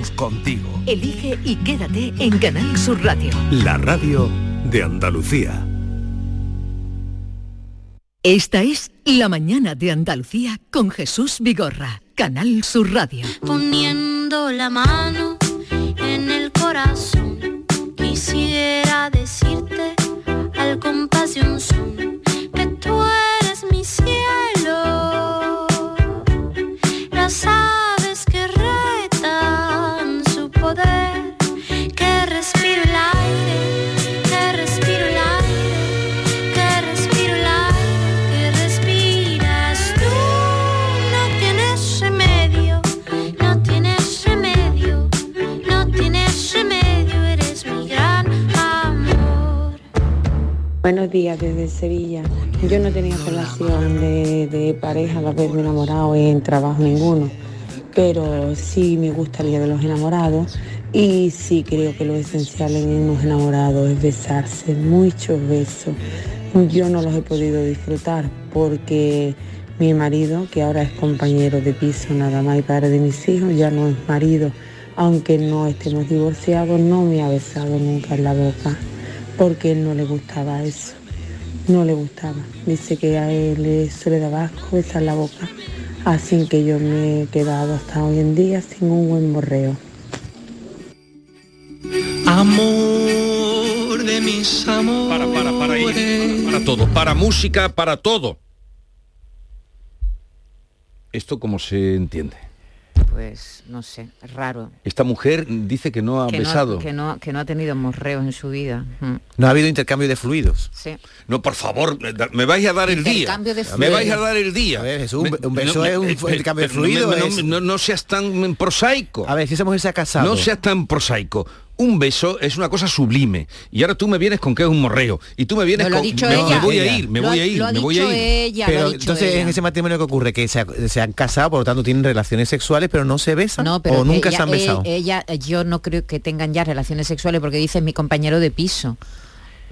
estamos contigo. Elige y quédate en Canal Sur Radio. La radio de Andalucía. Esta es La mañana de Andalucía con Jesús Vigorra, Canal Sur Radio. Poniendo la mano en el corazón, quisiera decirte al un son Buenos días desde Sevilla. Yo no tenía relación de, pareja de haberme enamorado en trabajo ninguno, pero sí me gusta el Día de los Enamorados y sí creo que lo esencial en unos enamorados es besarse, muchos besos. Yo no los he podido disfrutar porque mi marido, que ahora es compañero de piso nada más y padre de mis hijos, ya no es marido, aunque no estemos divorciados, no me ha besado nunca en la boca porque él no le gustaba eso. No le gustaba. Dice que a él eso le daba asco besar la boca. Así que yo me he quedado hasta hoy en día sin un buen borreo. Amor de mis amores. Para, para, para. Para, para todo. Para música, para todo. ¿Esto cómo se entiende? Pues no sé, es raro. Esta mujer dice que no ha que besado. No, que, no, que no ha tenido morreos en su vida. Mm. No ha habido intercambio de fluidos. Sí. No, por favor, me vais a dar el día. Intercambio de Me vais a dar el día. A ver, Jesús, un, Me- un beso no, es un eh, eh, intercambio de fluidos. no, es- no- no seas tan prosaico. A ver, si esa mujer se ha casado. No seas tan prosaico. Un beso es una cosa sublime. Y ahora tú me vienes con que es un morreo. Y tú me vienes No, lo ha con. dicho me, ella. me voy a ir, me Lo voy a ir, lo ha me voy a ir. ella, lo ha Pero dicho entonces ella. en ese matrimonio que ocurre que se, ha- se han casado, por lo tanto tienen relaciones sexuales, pero no se besan No, pero o nunca ella- se han eh, besado. Ella, yo no creo que tengan ya relaciones sexuales porque dice es mi compañero de piso.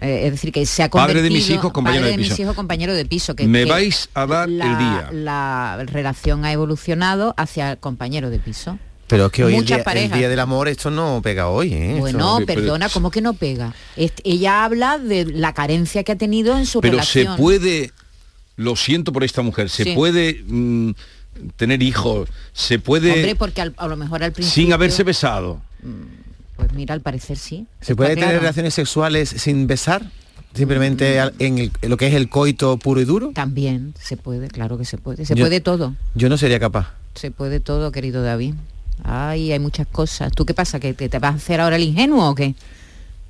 Eh, es decir, que se ha Padre convertido... de mis hijos, compañero padre de de mis piso. hijos, compañero de piso. Que, Me que vais a dar la, el día. La relación ha evolucionado hacia el compañero de piso. Pero es que hoy el día, el día del amor esto no pega hoy. ¿eh? Bueno, pero- perdona, ¿cómo que no pega? Est- ella habla de la carencia que ha tenido en su Pero relación. se puede. Lo siento por esta mujer. Se Sí. puede mm, tener hijos. Se puede. Hombre, porque al- a lo mejor al principio... sin haberse besado. Pues mira, al parecer sí. ¿Se puede tener claro. relaciones sexuales sin besar? Simplemente al- en, el- en lo que es el coito puro y duro. También se puede, claro que se puede. Se Yo- puede todo. Yo no sería capaz. Se puede todo, querido David. Ay, hay muchas cosas. ¿Tú qué pasa? ¿Que te, te vas a hacer ahora el ingenuo o qué?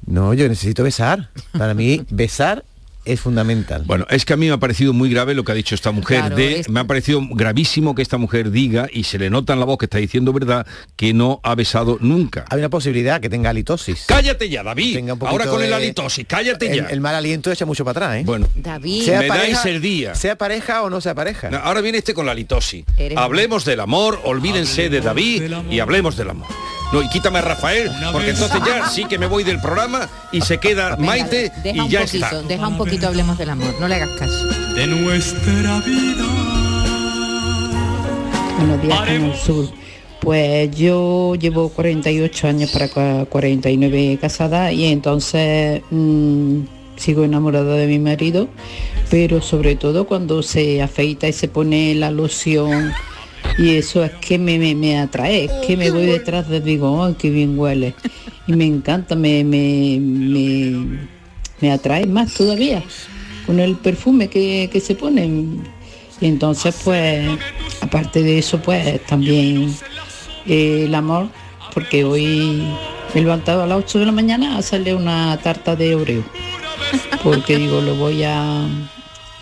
No, yo necesito besar. Para mí, besar es fundamental. Bueno, es que a mí me ha parecido muy grave lo que ha dicho esta mujer. Claro, de, es- Me ha parecido gravísimo que esta mujer diga, y se le nota en la voz que está diciendo verdad, que no ha besado nunca. Hay una posibilidad que tenga halitosis. Cállate ya, David. Tenga un poquito Ahora con el halitosis, cállate El, ya. el mal aliento echa mucho para atrás, ¿eh? Bueno, David, Sea- Me dais el día. Sea pareja o no sea pareja. no, ahora viene este con la halitosis. Eres- Hablemos del amor, olvídense de David y hablemos del amor. No, y quítame a Rafael, porque entonces ya sí que me voy del programa y se queda Maite deja y un ya poquito, está. deja un poquito, hablemos del amor. No le hagas caso. De nuestra vida. Buenos días, Canal Sur. Pues yo llevo 48 años para cua- 49 casada y entonces mm, sigo enamorada de mi marido, pero sobre todo cuando se afeita y se pone la loción y eso es que me, me, me atrae, es que me voy detrás de digo, ¡ay, qué bien huele! Y me encanta, me, me, me, me atrae más todavía con el perfume que, que se pone. Y entonces, pues, aparte de eso, pues también eh, el amor, porque hoy me he levantado a las 8 de la mañana a hacerle una tarta de Oreo. Porque digo, lo voy a,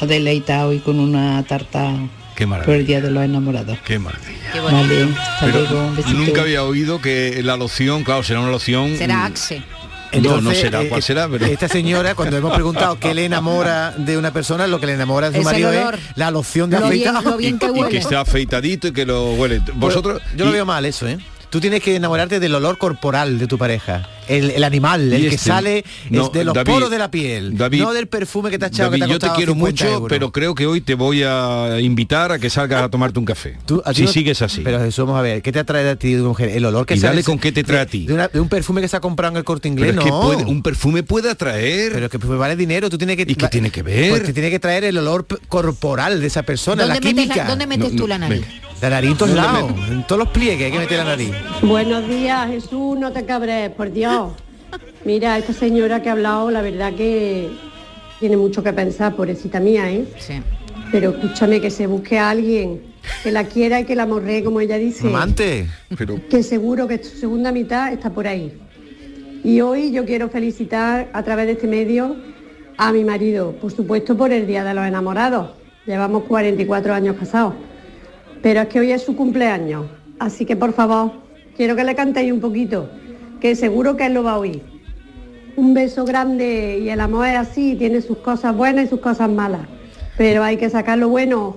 a deleitar hoy con una tarta Qué por el. Día de los Enamorados. Qué maravilla. Qué. Vale, hasta Pero luego, un besito. nunca había oído que la loción, claro, será una loción. Será mm, Axe. no, no será, eh, cuál será, pero. Esta señora, cuando hemos preguntado qué le enamora de una persona, lo que le enamora de su marido es la loción de Lo bien- afeitar. lo bien que y que esté afeitadito y que lo huele. Vosotros. Yo lo y- veo mal eso, ¿eh? Tú tienes que enamorarte del olor corporal de tu pareja. El, el animal, el que este- sale no, es de los David, poros de la piel, David, no del perfume que te ha echado David, que te ha yo te quiero 50 mucho, euros. pero creo que hoy te voy a invitar a que salgas a tomarte un café. Tú- si no- sigues así. Pero Jesús, vamos a ver, ¿qué te atrae a ti de una mujer? El olor que Y sale dale con qué te trae a ti. De, una- de un perfume que se ha comprado en el corte inglés, Pero es que no. puede- un perfume puede atraer. Pero que pues, vale dinero, tú tienes que... ¿Y qué tiene que ver? Pues te tiene que traer el olor corporal de esa persona, la ¿Dónde metes, química. la- ¿dónde metes No, tú la nariz? venga. La nariz en todos ¿Dónde lados, en todos los pliegues hay que meter la nariz. Buenos días, Jesús, no te cabres, por Dios. Mira, esta señora que ha hablado, la verdad que tiene mucho que pensar, pobrecita mía, ¿eh? Sí. Pero escúchame, que se busque a alguien que la quiera y que la morree, como ella dice. Amante. Pero Que seguro que su segunda mitad está por ahí. Y hoy yo quiero felicitar a través de este medio a mi marido, por supuesto por el Día de los Enamorados. Llevamos 44 años casados. Pero es que hoy es su cumpleaños. Así que por favor, quiero que le cantéis un poquito, que seguro que él lo va a oír. Un beso grande y el amor es así, tiene sus cosas buenas y sus cosas malas. Pero hay que sacar lo bueno.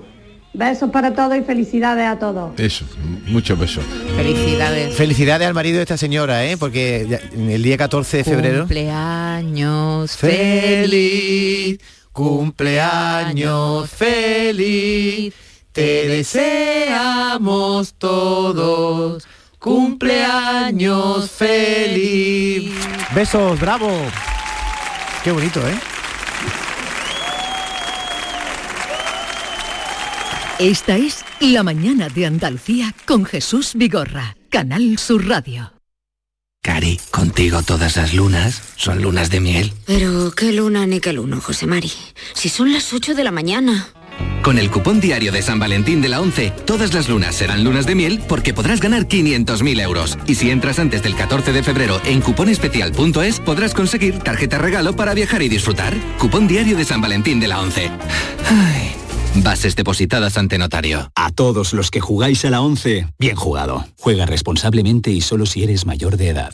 Besos para todos y felicidades a todos. eso, muchos besos. Felicidades. Felicidades al marido de esta señora, ¿eh? Porque ya- el día 14 de febrero... Cumpleaños feliz. Feliz, cumpleaños feliz, te deseamos todos, cumpleaños feliz. Besos, bravo. Qué bonito, ¿eh? Esta es La mañana de Andalucía con Jesús Vigorra, Canal Sur Radio. Cari, contigo todas las lunas son lunas de miel. Pero qué luna ni qué luno, José Mari. Si son las 8 de la mañana. Con el cupón diario de San Valentín de la 11, todas las lunas serán lunas de miel porque podrás ganar 500.000 euros. Y si entras antes del 14 de febrero en cuponespecial.es, podrás conseguir tarjeta regalo para viajar y disfrutar. Cupón diario de San Valentín de la 11. Ay, bases depositadas ante notario. A todos los que jugáis a la 11, bien jugado. Juega responsablemente y solo si eres mayor de edad.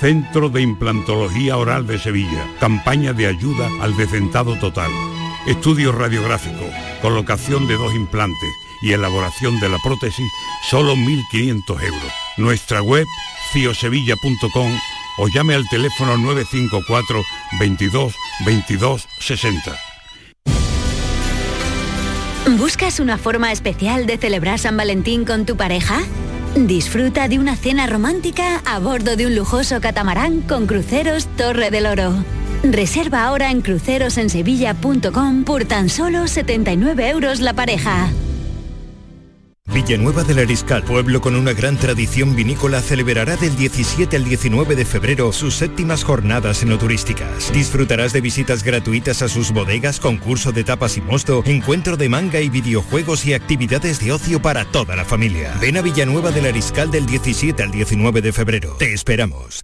Centro de Implantología Oral de Sevilla. Campaña de ayuda al decentado total. Estudio radiográfico, colocación de dos implantes y elaboración de la prótesis, solo 1.500 euros. Nuestra web, ciosevilla.com o llame al teléfono 954 22 22 60. ¿Buscas una forma especial de celebrar San Valentín con tu pareja? Disfruta de una cena romántica a bordo de un lujoso catamarán con cruceros Torre del Oro. Reserva ahora en crucerosensevilla.com por tan solo 79 euros la pareja. Villanueva del Ariscal, pueblo con una gran tradición vinícola, celebrará del 17 al 19 de febrero sus séptimas jornadas enoturísticas. Disfrutarás de visitas gratuitas a sus bodegas, concurso de tapas y mosto, encuentro de manga y videojuegos y actividades de ocio para toda la familia. Ven a Villanueva del Ariscal del 17 al 19 de febrero. Te esperamos.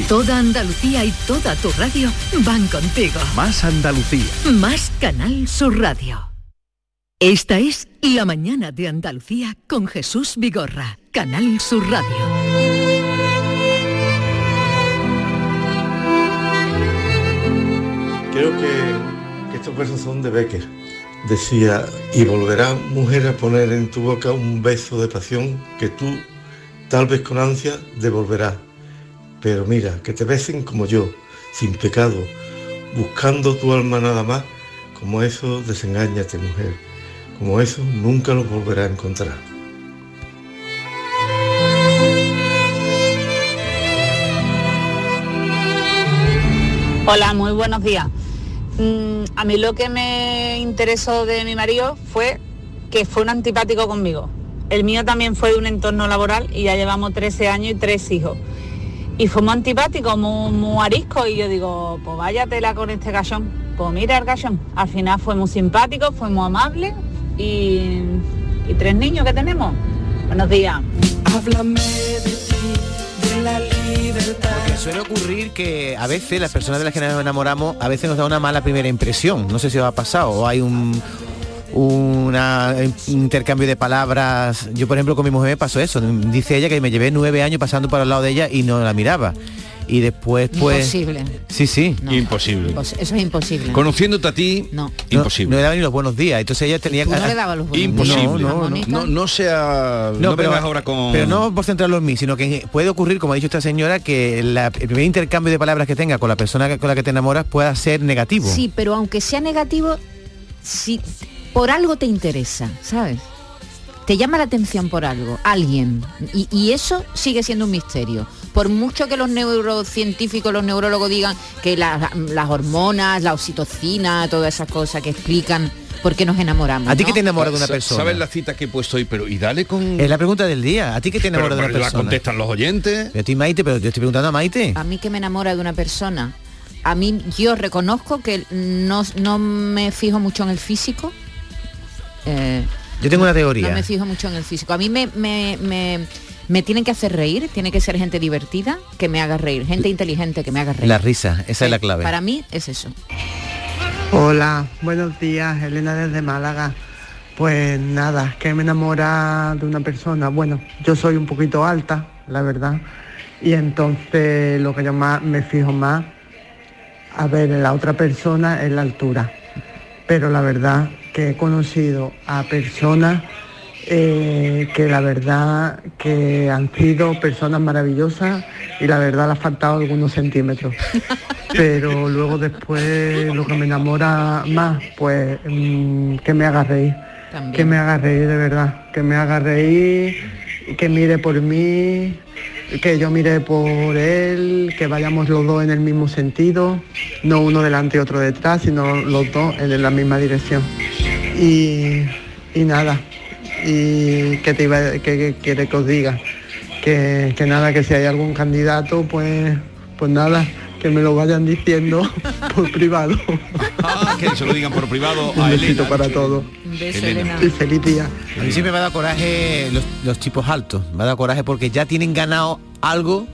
Toda Andalucía y toda tu radio van contigo. Más Andalucía. Más Canal Sur Radio. Esta es La mañana de Andalucía con Jesús Vigorra, Canal Sur Radio. Creo que, que estos versos son de Becker. Decía, y volverá mujer a poner en tu boca un beso de pasión que tú, tal vez con ansia, devolverás. Pero mira, que te besen como yo, sin pecado, buscando tu alma nada más, como eso desengáñate mujer, como eso nunca lo volverá a encontrar. Hola, muy buenos días. Mm, a mí lo que me interesó de mi marido fue que fue un antipático conmigo. El mío también fue de un entorno laboral y ya llevamos 13 años y tres hijos. Y fue muy antipático, muy, muy arisco y yo digo, pues váyatela con este gallón. Pues mira el gallón. Al final fue muy simpático, fue muy amable y, y tres niños que tenemos. Buenos días. Háblame de ti, de la libertad. Porque suele ocurrir que a veces las personas de las que nos enamoramos a veces nos da una mala primera impresión. No sé si os ha pasado o hay un una- un intercambio de palabras. Yo, por ejemplo, con mi mujer me pasó eso. Dice ella que me llevé nueve años pasando por al lado de ella y no la miraba. Y después, pues... Imposible. Sí, sí. Imposible. Impos- Eso es imposible. Conociéndote a ti, No. imposible. No, le daba ni los buenos días. Entonces ella tenía no le dabas los buenos Imposible. No, no, no. No, no sea. No, pero, ahora con. pero no por centrarlo en mí, sino que puede ocurrir, como ha dicho esta señora, que la- el primer intercambio de palabras que tenga con la persona con la que te enamoras pueda ser negativo. Sí, pero aunque sea negativo, si por algo te interesa, ¿sabes? Te llama la atención por algo, alguien. Y, y eso sigue siendo un misterio. Por mucho que los neurocientíficos, los neurólogos digan que la- las hormonas, la oxitocina, todas esas cosas que explican por qué nos enamoramos. ¿A ti ¿no? qué te enamora de una persona? ¿Sabes la cita que he puesto hoy? Pero y dale con. Es la pregunta del día. ¿A ti qué te enamora Pero- de pero una la persona? contestan los oyentes. Yo estoy Maite, pero yo estoy preguntando a Maite. A mí que me enamora de una persona. A mí yo reconozco que no, no me fijo mucho en el físico. Eh, Yo tengo una teoría. No me fijo mucho en el físico. A mí me, me, me, me tienen que hacer reír, tiene que ser gente divertida que me haga reír, gente inteligente que me haga reír. La risa, esa es la clave. Para mí es eso. Hola, buenos días, Elena desde Málaga. Pues nada, que me enamora de una persona. Bueno, yo soy un poquito alta, la verdad. Y entonces lo que yo más me fijo más a ver en la otra persona es la altura. Pero la verdad que he conocido a personas eh, que la verdad que han sido personas maravillosas y la verdad le ha faltado algunos centímetros. Pero luego después lo que me enamora más, pues mm, que me haga reír. También. Que me haga reír de verdad. Que me haga reír, que mire por mí, que yo mire por él, que vayamos los dos en el mismo sentido, no uno delante y otro detrás, sino los dos en la misma dirección. Y, y nada, y que te iba que, que que os diga, que, que nada, que si hay algún candidato, pues, pues nada, que me lo vayan diciendo por privado. Ah, que se lo digan por privado Un besito Elena. para todos. Y feliz día. A mí siempre me ha dado coraje los, los tipos altos. Me ha dado coraje porque ya tienen ganado algo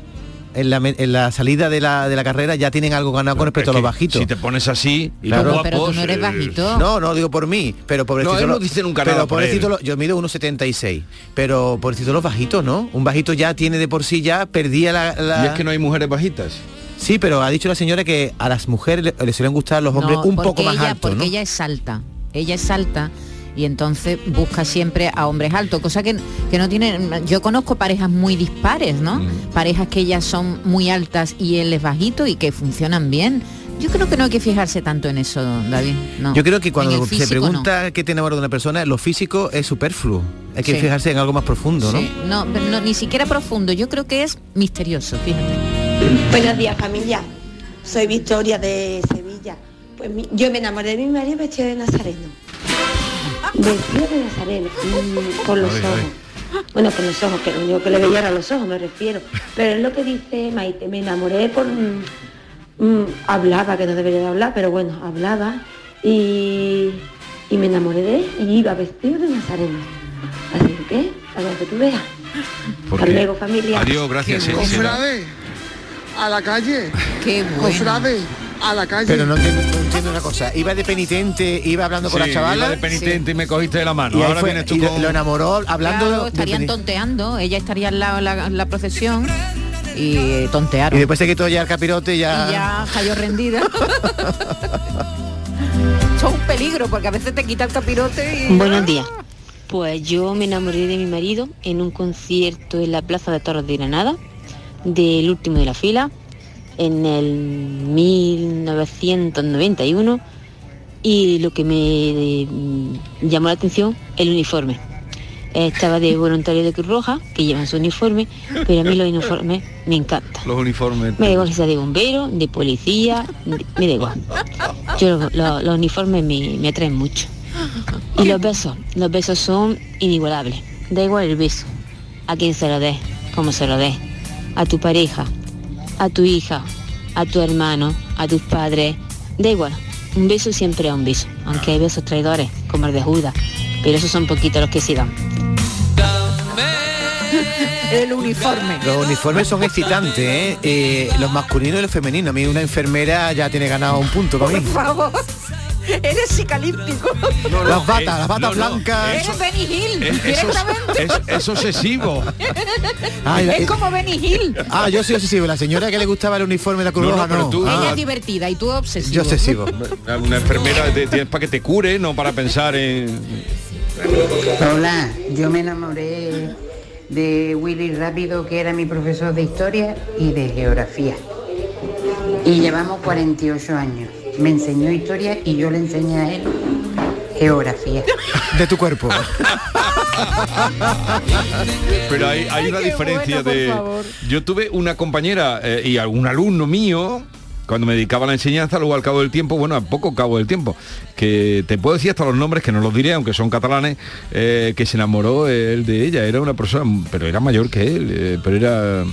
en la, en la salida de la, de la carrera, ya tienen algo ganado con respecto a los bajitos. Si te pones así y Claro. los Pero tú guapos, no eres eh, bajito. No, no digo por mí, pero pobrecito. No, él lo- no dice nunca nada pero por lo- yo mido 1,76, pero pobrecito los bajitos, ¿no? Un bajito ya tiene de por sí ya perdía la, la- Y es que no hay mujeres bajitas. Sí, pero ha dicho la señora que a las mujeres le- les suelen gustar los hombres No, un poco más altos, Porque ¿no? ella es alta. Ella es alta y entonces busca siempre a hombres altos, cosa que, que no tienen... Yo conozco parejas muy dispares, ¿no? Mm. Parejas que ellas son muy altas y él es bajito y que funcionan bien. Yo creo que no hay que fijarse tanto en eso, David. No. Yo creo que cuando se pregunta qué te enamora de una persona, lo físico es superfluo. Hay que Sí. fijarse en algo más profundo, ¿no? Sí, no, pero no, ni siquiera profundo. Yo creo que es misterioso, fíjate. Buenos días familia, soy Victoria de Sevilla. Pues mi- yo me enamoré de mi marido vestido de nazareno. Vestido de nazareno, mm, con los ojos. Bueno, con los ojos, que lo único que le veía era los ojos, me refiero. Pero es lo que dice Maite, me enamoré por... mm, mm, hablaba, que no debería de hablar, pero bueno, hablaba y, y me enamoré de él y iba vestido de nazareno. Así que, a lo que tú veas. Hasta luego, familia. Adiós, gracias. A la calle. Qué Cofrade, a la calle. Pero no entiendo, no entiendo una cosa. Iba de penitente, iba hablando con la chavala. iba de penitente y me cogiste de la mano. Y Ahora fue- vienes tú y lo- con... lo enamoró hablando Claro, estarían tonteando, ella estaría al lado de la, la procesión y tontearon. Y después se quitó ya el capirote y ya. Y ya cayó rendida. Eso es un peligro porque a veces te quita el capirote y... Buenos días. Pues yo me enamoré de mi marido en un concierto en la Plaza de Toros de Granada, del último de la fila, en el 1991, y lo que me mm, llamó la atención, el uniforme. Estaba de voluntario de Cruz Roja, que llevan su uniforme, pero a mí los uniformes me encantan. Los uniformes. Me da igual que sea de bombero, de policía, de- me da igual. Yo lo- lo- los uniformes me, me atraen mucho. Y los besos, los besos son inigualables. Da igual el beso, a quien se lo des, cómo se lo des, a tu pareja, a tu hija, a tu hermano, a tus padres, da igual. Un beso siempre es un beso, aunque hay besos traidores, como el de Judas, pero esos son poquitos los que se dan. El uniforme. Los uniformes son excitantes, ¿eh? Eh, los masculinos y los femeninos. A mí una enfermera ya tiene ganado un punto para mí. Por favor. Eres psicalíptico. las batas, las batas blancas. Eres Benny Hill, Es, eso, directamente. es, es obsesivo. Es como Benny Hill. Ah, yo soy obsesivo. La señora que le gustaba el uniforme de la Cruz No, no, Roja, no. tú- Ah, Ella es divertida y tú obsesivo. yo obsesivo. Una enfermera te- tienes para que te cure, no para pensar en... Hola, yo me enamoré de Willy Rápido, que era mi profesor de historia y de geografía. Y llevamos 48 años. Me enseñó historia y yo le enseñé a él geografía. De tu cuerpo. Pero hay, hay una diferencia de... Yo tuve una compañera eh, y algún alumno mío, cuando me dedicaba a la enseñanza, luego al cabo del tiempo, bueno, a poco cabo del tiempo, que te puedo decir hasta los nombres, que no los diré, aunque son catalanes, eh, que se enamoró él de ella. Era una persona, pero era mayor que él, eh, pero era...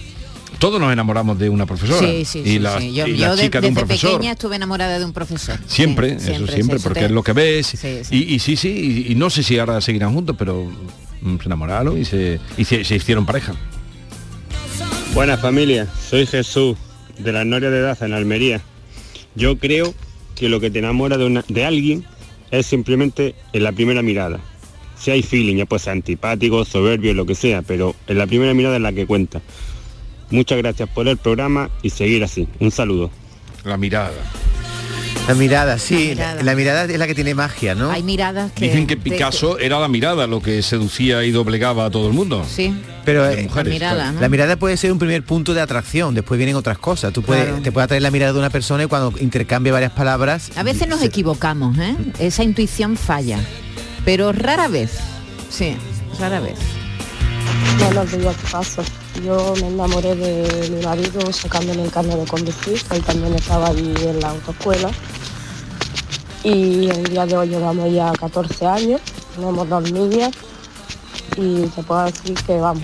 Todos nos enamoramos de una profesora. Sí, sí, y sí, la, sí. Yo, y la yo de- chica de un desde profesor. pequeña estuve enamorada de un profesor. Siempre, Sí, eso siempre, sí, porque te- es lo que ves. Sí, sí. Y, y sí, sí, y, y no sé si ahora seguirán juntos, pero mm, se enamoraron y se, y se, se hicieron pareja. Buenas familia, soy Jesús de la Noria de Daza en Almería. Yo creo que lo que te enamora de, una- de alguien es simplemente en la primera mirada. Si hay feeling, ya puede ser antipático, soberbio, lo que sea, pero en la primera mirada es la que cuenta. Muchas gracias por el programa y seguir así. Un saludo. La mirada. La mirada, sí. La mirada. La, mirada es la que tiene magia, ¿no? Hay miradas que... Dicen que de- Picasso era la mirada lo que seducía y doblegaba a todo el mundo. Sí. Pero eh, mujeres, La mirada, ¿no? La mirada puede ser un primer punto de atracción, después vienen otras cosas. Tú puedes, Claro. te puede atraer la mirada de una persona y cuando intercambia varias palabras. A veces nos equivocamos, ¿eh? Esa intuición falla. Pero rara vez. Sí, rara vez. Buenos días, ¿qué pasa? Yo me enamoré de mi marido sacándole el carnet de conducir, él también estaba ahí en la autoescuela. Y el día de hoy llevamos ya 14 años, tenemos dos niñas y te puedo decir que vamos,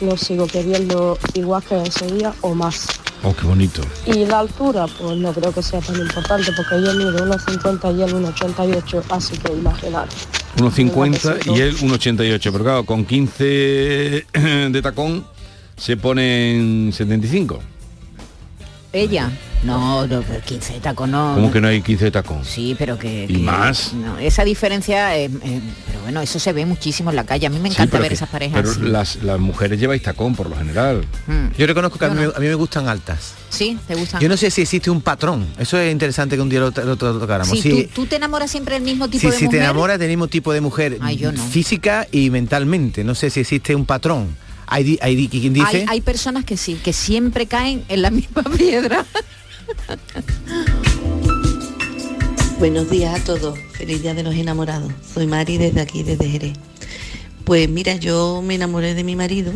lo sigo queriendo igual que ese día o más. Oh, qué bonito. Y la altura, pues no creo que sea tan importante porque yo mido 1,50 y él 1,88, así que imaginar. 1,50 y él 1,88. Pero claro, con 15 de tacón se ponen 75. Ella. No, no, pero 15 de taco no. ¿Cómo que no hay 15 de tacón? Sí, pero que... ¿Y que- más? No, esa diferencia, eh, eh, pero bueno, eso se ve muchísimo en la calle. A mí me encanta ver que- esas parejas. Pero así. las, las mujeres lleváis tacón por lo general. Mm. Yo reconozco que a mí, me- a mí me gustan altas. Sí, te gustan. Yo no sé si existe un patrón. Eso es interesante que un día lo, lo- lo tocáramos. Sí, Si- tú, tú te enamoras siempre del mismo tipo de si te mujer. enamoras del mismo tipo de mujer Ay, yo no. física y mentalmente, no sé si existe un patrón. Hay, hay quien dice Hay, hay personas que sí, que siempre caen en la misma piedra. Buenos días a todos, feliz día de los enamorados. Soy Mari desde aquí, desde Jerez. Pues mira, yo me enamoré de mi marido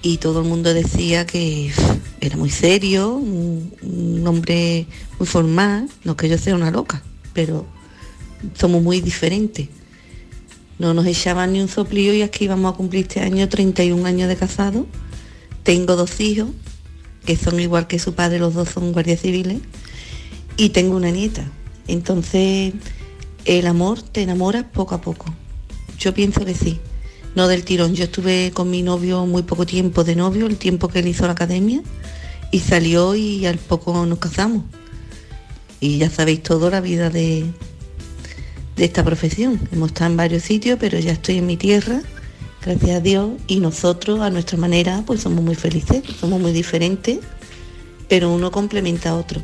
y todo el mundo decía que era muy serio, un, un hombre muy formal, no que yo sea una loca, pero somos muy diferentes. No nos echaban ni un soplío y aquí vamos a cumplir este año 31 años de casado. Tengo dos hijos, que son igual que su padre, los dos son guardias civiles, y tengo una nieta. Entonces, el amor te enamora poco a poco. Yo pienso que sí, no del tirón. Yo estuve con mi novio muy poco tiempo de novio, el tiempo que él hizo la academia, y salió y al poco nos casamos. Y ya sabéis todo la vida de, de esta profesión. Hemos estado en varios sitios, pero ya estoy en mi tierra, gracias a Dios, y nosotros a nuestra manera pues somos muy felices, somos muy diferentes, pero uno complementa a otro.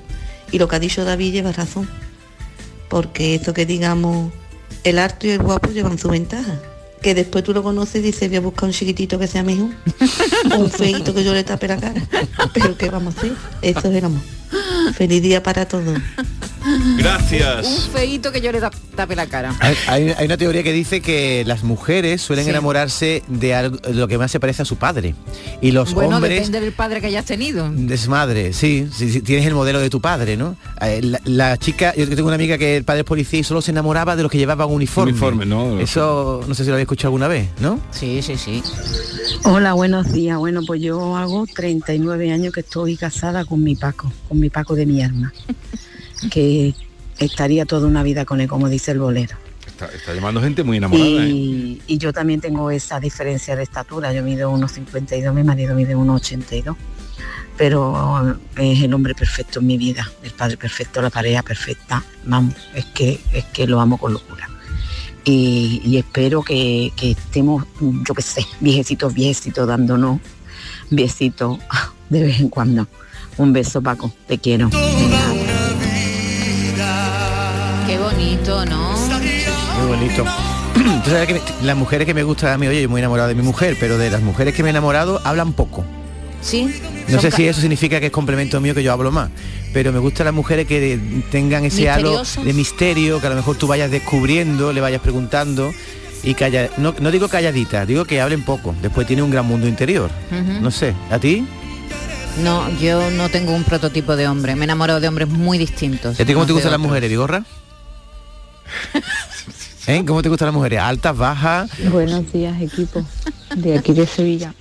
Y lo que ha dicho David lleva razón, porque eso que digamos, el harto y el guapo llevan su ventaja. Que después tú lo conoces y dices, voy a buscar un chiquitito que sea mejor, o un feito que yo le tape la cara. Pero ¿qué vamos a hacer? Eso es el amor. Feliz día para todos. Gracias. Un feito que yo le da- tape la cara. Hay, hay- hay una teoría que dice que las mujeres suelen Sí. enamorarse de algo, lo que más se parece a su padre. Y los bueno, hombres... depende del padre que hayas tenido. Desmadre, sí, sí, tienes el modelo de tu padre, ¿no? Eh, La, la chica, yo tengo una amiga que el padre es policía y solo se enamoraba de los que llevaban uniforme. Uniforme, ¿no? Eso no sé si lo habéis escuchado alguna vez, ¿no? Sí, sí, sí. Hola, buenos días. Bueno, pues yo hago 39 años que estoy casada con mi Paco, con mi Paco de mi alma, que estaría toda una vida con él, como dice el bolero. Está, está llamando gente muy enamorada, ¿eh? Y, y yo también tengo esa diferencia de estatura. Yo mido 1,52, mi marido mide 1,82. Pero es el hombre perfecto en mi vida, el padre perfecto, la pareja perfecta. Vamos, es que, es que lo amo con locura. Y, y espero que, que estemos, yo qué sé, viejecitos, viejecitos, dándonos besitos de vez en cuando. Un beso, Paco, te quiero. Bonito, ¿no? Qué bonito. Sabes que me- las mujeres que me gustan a mí, oye, yo muy enamorado de mi mujer, pero de las mujeres que me he enamorado hablan poco. Sí. No sé si eso significa que es complemento mío que yo hablo más, pero me gustan las mujeres que de- tengan ese halo de misterio, que a lo mejor tú vayas descubriendo, le vayas preguntando y calla, no, no digo calladita, digo que hablen poco. Después tiene un gran mundo interior. No sé, ¿a ti? No, yo no tengo un prototipo de hombre. Me he enamorado de hombres muy distintos. ¿Y a ti cómo te gustan las mujeres, Vigorra? ¿Eh? ¿Cómo te gustan las mujeres? ¿Altas, bajas? Buenos días, equipo, de aquí de Sevilla.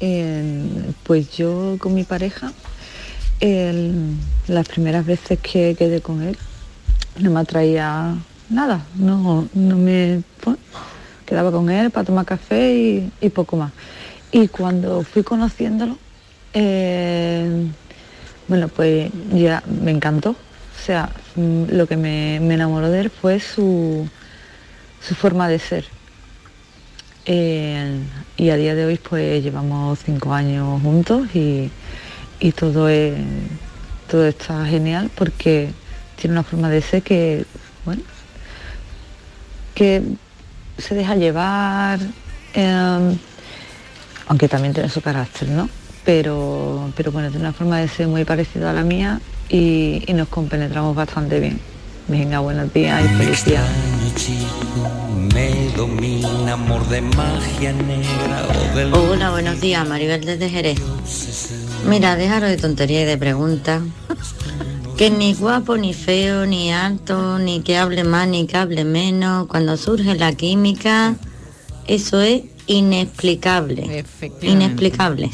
Eh, pues yo con mi pareja, el- las primeras veces que quedé con él, no me atraía nada, no, no me... pues, quedaba con él para tomar café y, poco más. Y cuando fui conociéndolo, eh, bueno, pues ya me encantó. O sea, lo que me, enamoró de él fue su, su forma de ser. Eh, y a día de hoy pues llevamos cinco años juntos y, y todo es todo está genial porque tiene una forma de ser que bueno que se deja llevar eh, aunque también tiene su carácter no pero pero bueno tiene una forma de ser muy parecida a la mía y, y nos compenetramos bastante bien venga buenos días y feliz día. Me domina amor de magia negra o del... Hola, buenos días, Maribel desde Jerez. Mira, déjalo de tontería y de preguntas. Que ni guapo, ni feo, ni alto, ni que hable más, ni que hable menos. Cuando surge la química, eso es inexplicable. Inexplicable.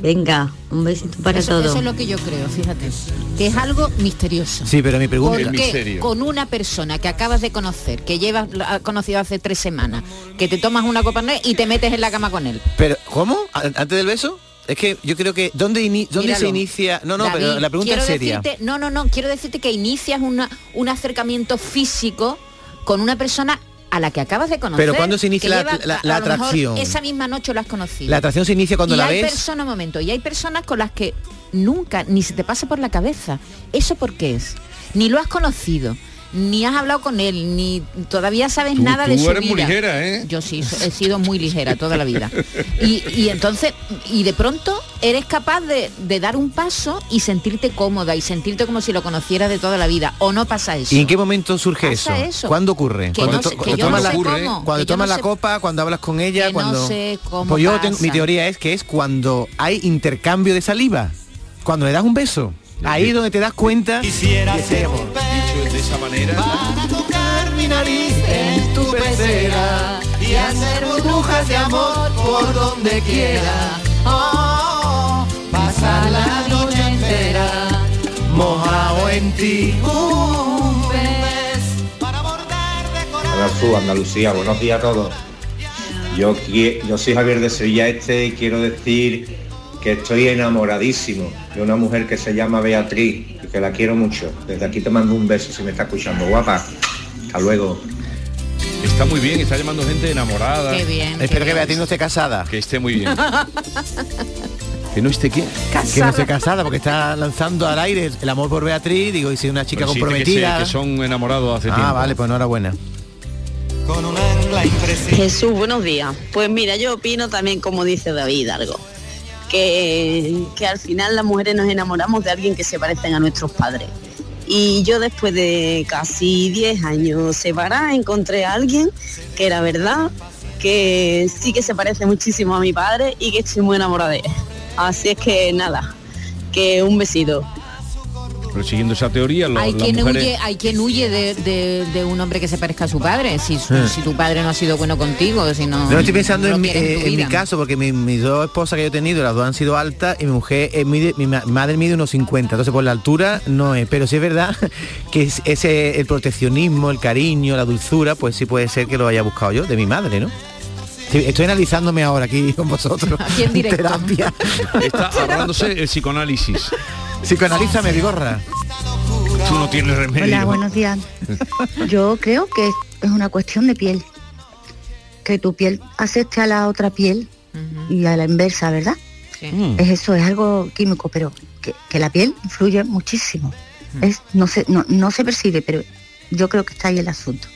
Venga, un besito para eso, todos. eso es lo que yo creo, fíjate. Que es algo misterioso. Sí, pero mi pregunta... Porque con una persona que acabas de conocer, que llevas has conocido hace tres semanas, que te tomas una copa nueva y te metes en la cama con él. Pero, ¿cómo? ¿A- ¿Antes del beso? Es que yo creo que... ¿Dónde, ini- dónde se inicia...? No, no, David, pero la pregunta es seria. decirte- no, no, no, quiero decirte que inicias una, un acercamiento físico con una persona a la que acabas de conocer. Pero ¿cuándo se inicia la- lleva- atracción? Esa misma noche lo has conocido. La atracción se inicia cuando y la hay ves... personas, un momento, y hay personas con las que nunca, ni se te pasa por la cabeza. ¿Eso por qué es? Ni lo has conocido, ni has hablado con él, ni todavía sabes Tú- nada de tú su eres muy vida. ligera, ¿eh? Yo sí, he sido muy ligera toda la vida. Y, y entonces, y de pronto eres capaz de, de dar un paso y sentirte cómoda y sentirte como si lo conocieras de toda la vida. ¿O no pasa eso? ¿Y en qué momento surge eso? Pasa eso. ¿Cuándo ocurre? Que cuando no sé- to- que cuando yo no tomas la, cómo, cuando que yo tomas no la sé- copa, cuando hablas con ella, que no cuando... sé cómo pues yo tengo- mi teoría es que es cuando hay intercambio de saliva. Cuando le das un beso. Ahí es donde te das cuenta de ese amor. Dicho de esa manera. Para tocar mi nariz en tu pecera y hacer burbujas de amor por donde quiera. Oh, pasar la noche entera mojado en ti. Un mes Hola, su Andalucía, buenos días a todos. Yo, yo soy Javier de Sevilla Este y quiero decir que estoy enamoradísimo de una mujer que se llama Beatriz y que la quiero mucho. Desde aquí te mando un beso si me está escuchando, guapa. Hasta luego. Está muy bien, está llamando gente enamorada. Qué bien, Espero que Beatriz no esté casada. Que esté muy bien. ¿Que no esté qué? Que no esté casada porque está lanzando al aire el amor por Beatriz, digo, y si es una chica que comprometida. se- que son enamorados hace ah, tiempo. vale, pues enhorabuena. Jesús, buenos días. Pues mira, yo opino también como dice David algo, que, que al final las mujeres nos enamoramos de alguien que se parecen a nuestros padres. Y yo después de casi 10 años separada encontré a alguien que era verdad, que sí que se parece muchísimo a mi padre y que estoy muy enamorada de él. Así es que nada, que un besito. Pero siguiendo esa teoría, lo- Hay quien, mujeres... huye, hay quien huye de, de- de un hombre que se parezca a su padre, si, su- si tu padre no ha sido bueno contigo, si no... No estoy pensando no en, mi, eh, en mi caso, porque mi- mis dos esposas que yo he tenido, las dos han sido altas y mi mujer eh, mide, mi ma- madre mide unos 50, entonces por la altura no es, pero sí es verdad que es- ese el proteccionismo, el cariño, la dulzura, pues sí puede ser que lo haya buscado yo, de mi madre, ¿no? Estoy analizándome ahora aquí con vosotros. Aquí en directo. Terapia. Está ahorrándose el psicoanálisis. Psicoanalízame, Vigorra. Tú no tienes remedio. Hola, buenos días. Yo creo que es una cuestión de piel. Que tu piel acepte a la otra piel y a la inversa, ¿verdad? Mm. Es eso, es algo químico, pero que, que la piel influye muchísimo. Es, no, se, no, no se percibe, pero yo creo que está ahí el asunto.